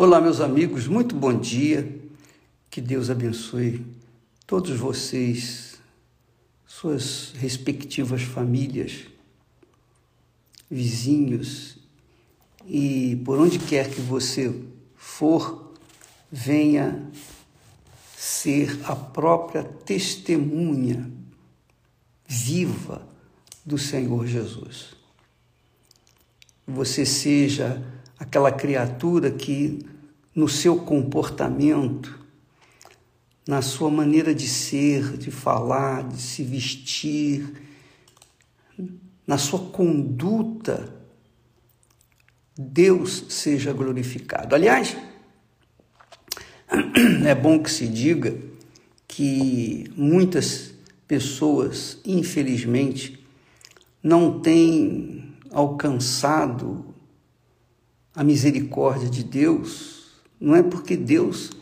Olá, meus amigos, muito bom dia. Que Deus abençoe todos vocês, suas respectivas famílias, vizinhos e por onde quer que você for, venha ser a própria testemunha viva do Senhor Jesus. Você seja aquela criatura que, no seu comportamento, na sua maneira de ser, de falar, de se vestir, na sua conduta, Deus seja glorificado. Aliás, é bom que se diga que muitas pessoas, infelizmente, não têm alcançado a misericórdia de Deus, não é porque Deus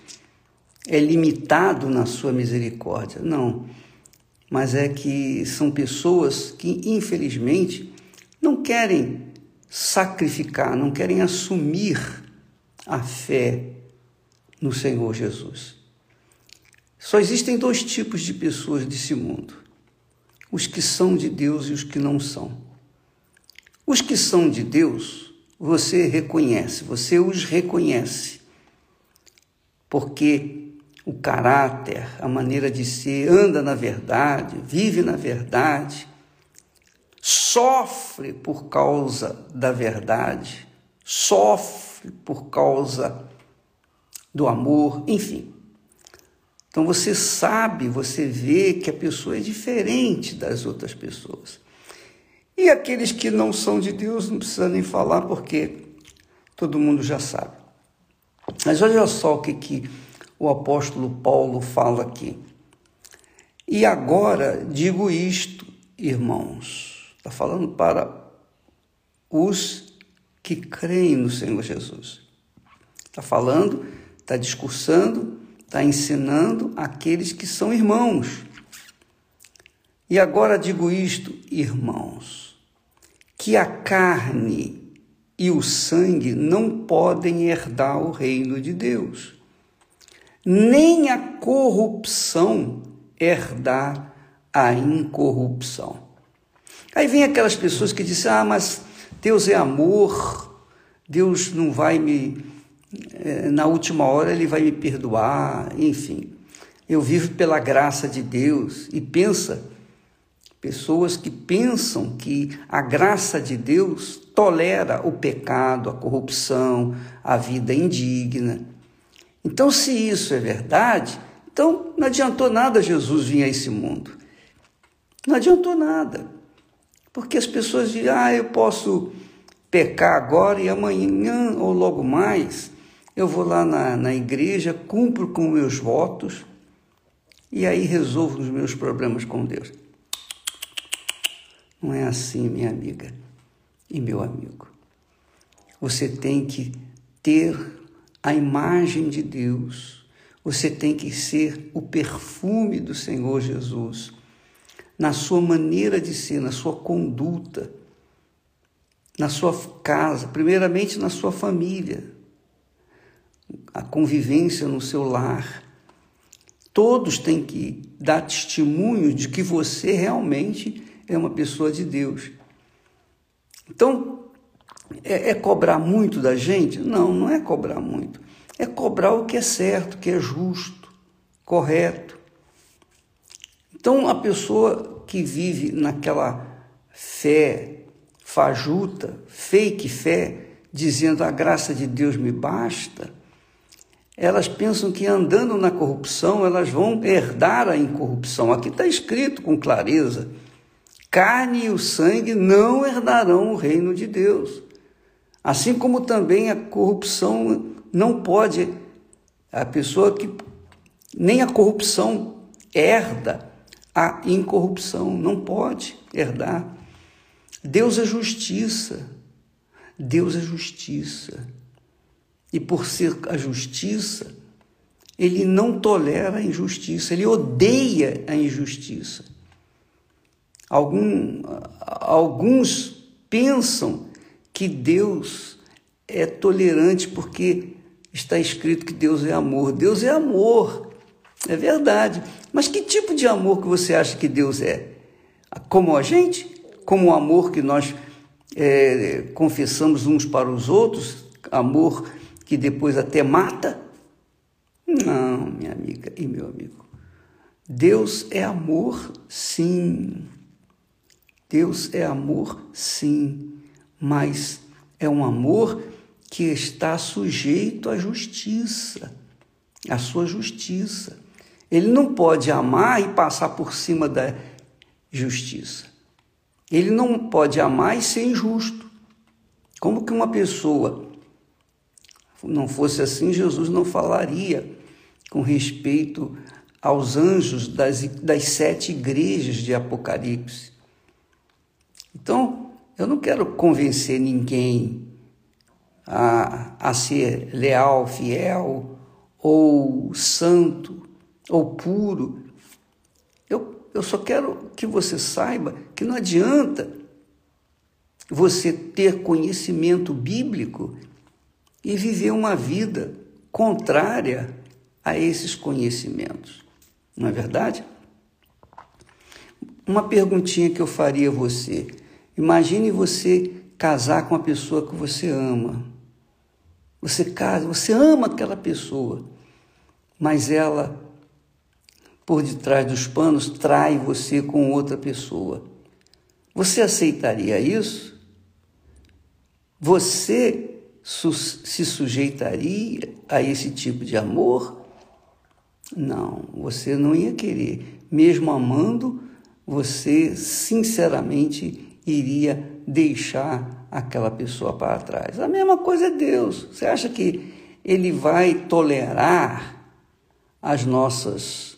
é limitado na sua misericórdia, não. Mas é que são pessoas que, infelizmente, não querem sacrificar, não querem assumir a fé no Senhor Jesus. Só existem dois tipos de pessoas desse mundo: os que são de Deus e os que não são. Os que são de Deus você reconhece, você os reconhece. Porque o caráter, a maneira de ser, anda na verdade, vive na verdade, sofre por causa da verdade, sofre por causa do amor, enfim. Então você sabe, você vê que a pessoa é diferente das outras pessoas. E aqueles que não são de Deus não precisa nem falar, porque todo mundo já sabe. Mas olha só o que, que o apóstolo Paulo fala aqui. E agora digo isto, irmãos. Está falando para os que creem no Senhor Jesus. Está falando, está discursando, está ensinando aqueles que são irmãos. E agora digo isto, irmãos que a carne e o sangue não podem herdar o reino de Deus, nem a corrupção herdar a incorrupção. Aí vem aquelas pessoas que dizem: ah, mas Deus é amor, Deus não vai me. Eh, na última hora ele vai me perdoar, enfim. Eu vivo pela graça de Deus e pensa Pessoas que pensam que a graça de Deus tolera o pecado, a corrupção, a vida indigna. Então, se isso é verdade, então não adiantou nada Jesus vir a esse mundo. Não adiantou nada. Porque as pessoas dizem, ah, eu posso pecar agora e amanhã ou logo mais eu vou lá na, na igreja, cumpro com meus votos e aí resolvo os meus problemas com Deus. Não é assim, minha amiga e meu amigo. Você tem que ter a imagem de Deus, você tem que ser o perfume do Senhor Jesus na sua maneira de ser, na sua conduta, na sua casa, primeiramente na sua família, a convivência no seu lar. Todos têm que dar testemunho de que você realmente é uma pessoa de Deus. Então, é, é, cobrar muito da gente? Não, não é cobrar muito. É cobrar o que é certo, o que é justo, correto. Então, a pessoa que vive naquela fé fajuta, fake fé, dizendo a graça de Deus me basta, elas pensam que andando na corrupção elas vão herdar a incorrupção. Aqui está escrito com clareza carne e o sangue não herdarão o reino de Deus. Assim como também a corrupção não pode, a pessoa que nem a corrupção herda a incorrupção, não pode herdar. Deus é justiça. Deus é justiça. E por ser a justiça, ele não tolera a injustiça, ele odeia a injustiça. Algum, alguns pensam que Deus é tolerante porque está escrito que Deus é amor. Deus é amor, é verdade. Mas que tipo de amor que você acha que Deus é? Como a gente? Como o amor que nós é, confessamos uns para os outros? Amor que depois até mata? Não, minha amiga e meu amigo. Deus é amor, sim. Deus é amor, sim, mas é um amor que está sujeito à justiça, à sua justiça. Ele não pode amar e passar por cima da justiça. Ele não pode amar e ser injusto. Como que uma pessoa não fosse assim, Jesus não falaria com respeito aos anjos das, das sete igrejas de Apocalipse. Então, eu não quero convencer ninguém a, a ser leal, fiel, ou santo, ou puro. Eu, eu só quero que você saiba que não adianta você ter conhecimento bíblico e viver uma vida contrária a esses conhecimentos. Não é verdade? Uma perguntinha que eu faria a você. Imagine você casar com a pessoa que você ama. Você casa, você ama aquela pessoa, mas ela, por detrás dos panos, trai você com outra pessoa. Você aceitaria isso? Você se sujeitaria a esse tipo de amor? Não, você não ia querer. Mesmo amando, você sinceramente iria deixar aquela pessoa para trás. A mesma coisa é Deus. Você acha que Ele vai tolerar as nossas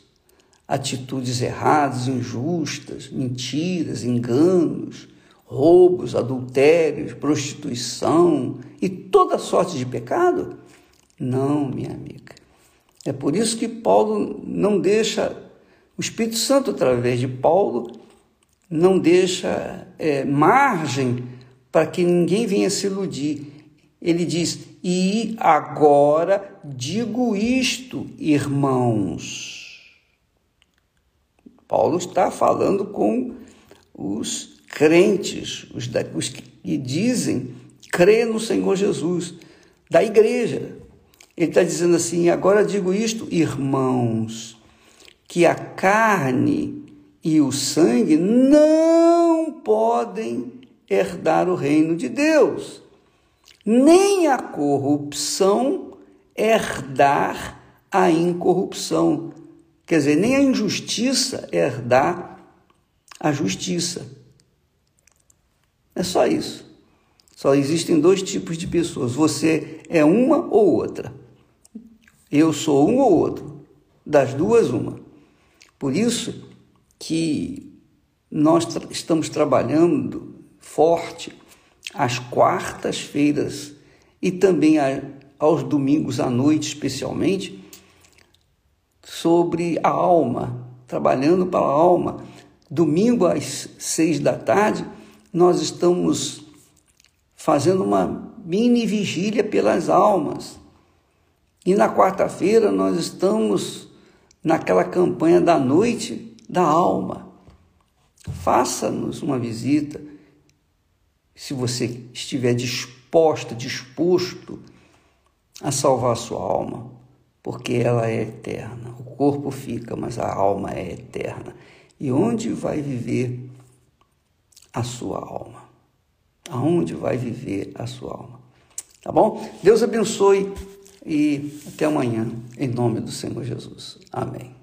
atitudes erradas, injustas, mentiras, enganos, roubos, adultérios, prostituição e toda sorte de pecado? Não, minha amiga. É por isso que Paulo não deixa, o Espírito Santo, através de Paulo, não deixa é, margem para que ninguém venha se iludir. Ele diz: E agora digo isto, irmãos. Paulo está falando com os crentes, os, os que dizem crer no Senhor Jesus, da igreja. Ele está dizendo assim: agora digo isto, irmãos, que a carne e o sangue não podem herdar o reino de Deus, nem a corrupção herdar a incorrupção. Quer dizer, nem a injustiça herdar a justiça. É só isso. Só existem dois tipos de pessoas. Você é uma ou outra. Eu sou um ou outro. Das duas, uma. Por isso, que nós tra estamos trabalhando forte às quartas-feiras e também a, aos domingos à noite, especialmente, sobre a alma, trabalhando para a alma. Domingo às seis da tarde, nós estamos fazendo uma mini vigília pelas almas. E na quarta-feira nós estamos naquela campanha da noite da alma. Faça-nos uma visita, se você estiver disposta, disposto a salvar a sua alma, porque ela é eterna. O corpo fica, mas a alma é eterna. E onde vai viver a sua alma? Aonde vai viver a sua alma? Tá bom? Deus abençoe e até amanhã, em nome do Senhor Jesus. Amém.